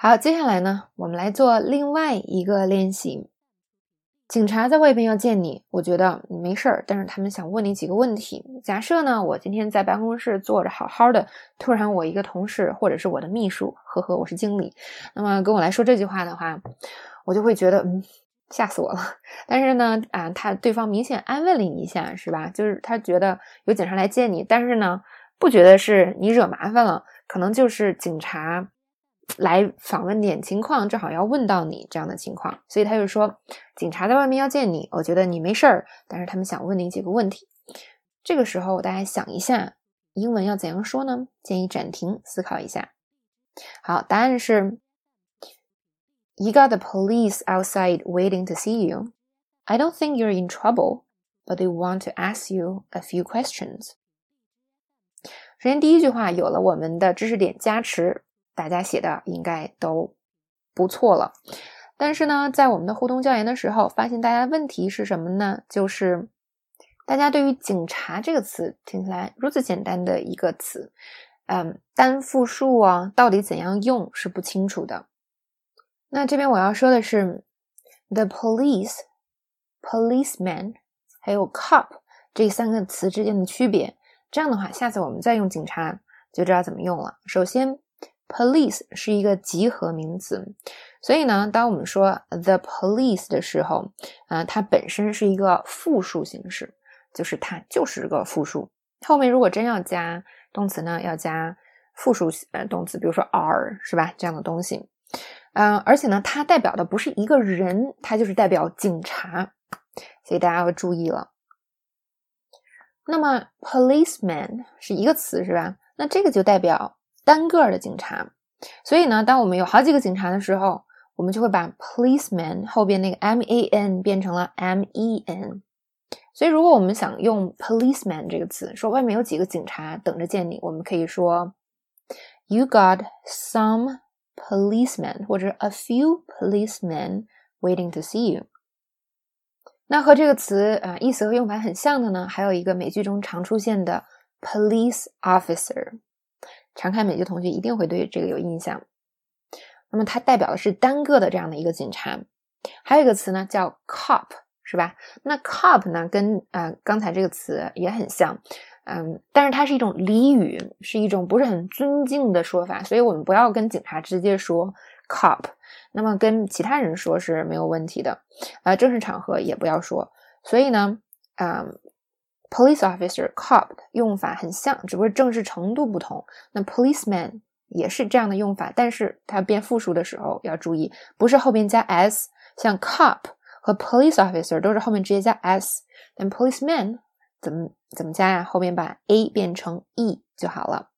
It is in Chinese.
好，接下来呢，我们来做另外一个练习。警察在外边要见你，我觉得没事儿，但是他们想问你几个问题。假设呢，我今天在办公室坐着好好的，突然我一个同事或者是我的秘书，呵呵，我是经理，那么跟我来说这句话的话，我就会觉得，嗯，吓死我了。但是呢，啊，他对方明显安慰了你一下，是吧？就是他觉得有警察来见你，但是呢，不觉得是你惹麻烦了，可能就是警察。来访问点情况，正好要问到你这样的情况，所以他就说，警察在外面要见你，我觉得你没事儿，但是他们想问你几个问题。这个时候大家想一下，英文要怎样说呢？建议暂停思考一下。好，答案是：You got the police outside waiting to see you. I don't think you're in trouble, but they want to ask you a few questions. 首先，第一句话有了我们的知识点加持。大家写的应该都不错了，但是呢，在我们的互动教研的时候，发现大家的问题是什么呢？就是大家对于“警察”这个词听起来如此简单的一个词，嗯，单复数啊，到底怎样用是不清楚的。那这边我要说的是，the police、policeman 还有 cop 这三个词之间的区别。这样的话，下次我们再用“警察”就知道怎么用了。首先。Police 是一个集合名词，所以呢，当我们说 the police 的时候，啊，它本身是一个复数形式，就是它就是个复数。后面如果真要加动词呢，要加复数呃动词，比如说 are 是吧？这样的东西，嗯，而且呢，它代表的不是一个人，它就是代表警察，所以大家要注意了。那么 policeman 是一个词是吧？那这个就代表。单个的警察，所以呢，当我们有好几个警察的时候，我们就会把 policeman 后边那个 m a n 变成了 m e n。所以，如果我们想用 policeman 这个词，说外面有几个警察等着见你，我们可以说 you got some policemen 或者 a few policemen waiting to see you。那和这个词啊意思和用法很像的呢，还有一个美剧中常出现的 police officer。常看美剧同学一定会对这个有印象。那么它代表的是单个的这样的一个警察。还有一个词呢叫 cop，是吧？那 cop 呢跟啊刚才这个词也很像，嗯，但是它是一种俚语，是一种不是很尊敬的说法，所以我们不要跟警察直接说 cop。那么跟其他人说是没有问题的，啊，正式场合也不要说。所以呢，嗯。Police officer, cop 的用法很像，只不过正式程度不同。那 policeman 也是这样的用法，但是它变复数的时候要注意，不是后边加 s。像 cop 和 police officer 都是后面直接加 s，但 policeman 怎么怎么加呀？后面把 a 变成 e 就好了。